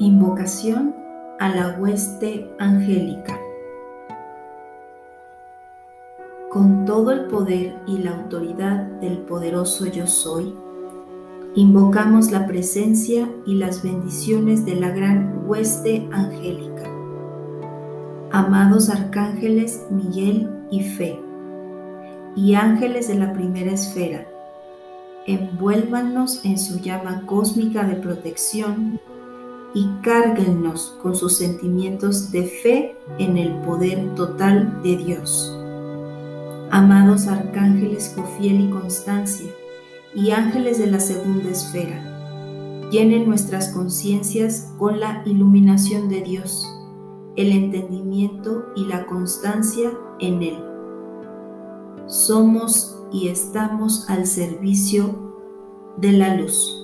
Invocación a la hueste angélica. Con todo el poder y la autoridad del poderoso yo soy, invocamos la presencia y las bendiciones de la gran hueste angélica. Amados arcángeles Miguel y Fe, y ángeles de la primera esfera, envuélvanos en su llama cósmica de protección y cárguennos con sus sentimientos de fe en el poder total de Dios. Amados arcángeles Cofiel y Constancia y ángeles de la segunda esfera, llenen nuestras conciencias con la iluminación de Dios, el entendimiento y la constancia en Él. Somos y estamos al servicio de la luz.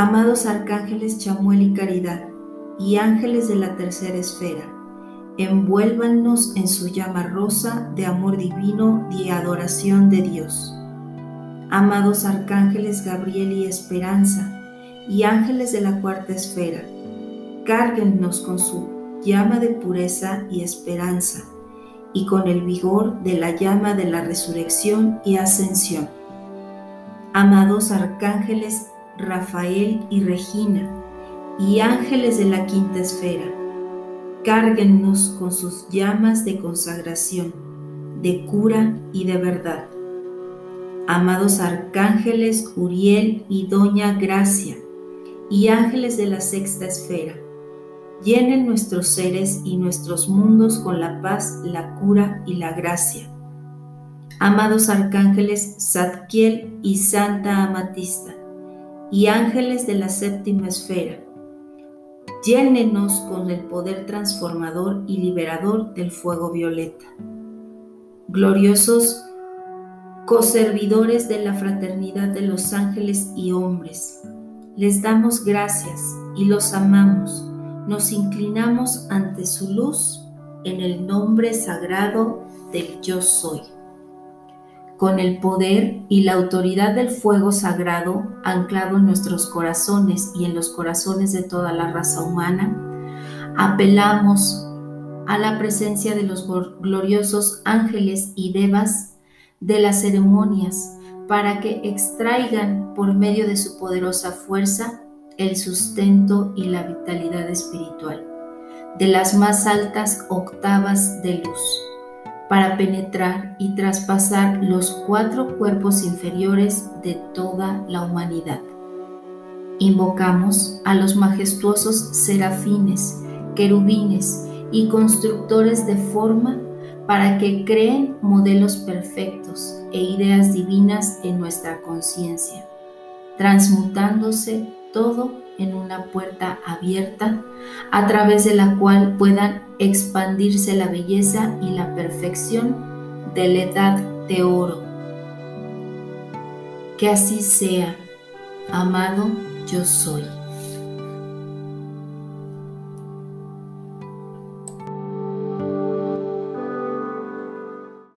Amados arcángeles Chamuel y Caridad y ángeles de la tercera esfera, envuélvanos en su llama rosa de amor divino y adoración de Dios. Amados arcángeles Gabriel y Esperanza y ángeles de la cuarta esfera, cárguennos con su llama de pureza y esperanza y con el vigor de la llama de la resurrección y ascensión. Amados arcángeles Rafael y Regina, y ángeles de la quinta esfera, cárguennos con sus llamas de consagración, de cura y de verdad. Amados arcángeles Uriel y Doña Gracia, y ángeles de la sexta esfera, llenen nuestros seres y nuestros mundos con la paz, la cura y la gracia. Amados arcángeles Zadkiel y Santa Amatista, y ángeles de la séptima esfera, llénenos con el poder transformador y liberador del fuego violeta. Gloriosos coservidores de la fraternidad de los ángeles y hombres, les damos gracias y los amamos nos inclinamos ante su luz en el nombre sagrado del yo soy. Con el poder y la autoridad del fuego sagrado anclado en nuestros corazones y en los corazones de toda la raza humana, apelamos a la presencia de los gloriosos ángeles y devas de las ceremonias para que extraigan por medio de su poderosa fuerza el sustento y la vitalidad espiritual de las más altas octavas de luz para penetrar y traspasar los cuatro cuerpos inferiores de toda la humanidad. Invocamos a los majestuosos serafines, querubines y constructores de forma para que creen modelos perfectos e ideas divinas en nuestra conciencia, transmutándose todo en una puerta abierta a través de la cual puedan expandirse la belleza y la perfección de la edad de oro. Que así sea, amado yo soy.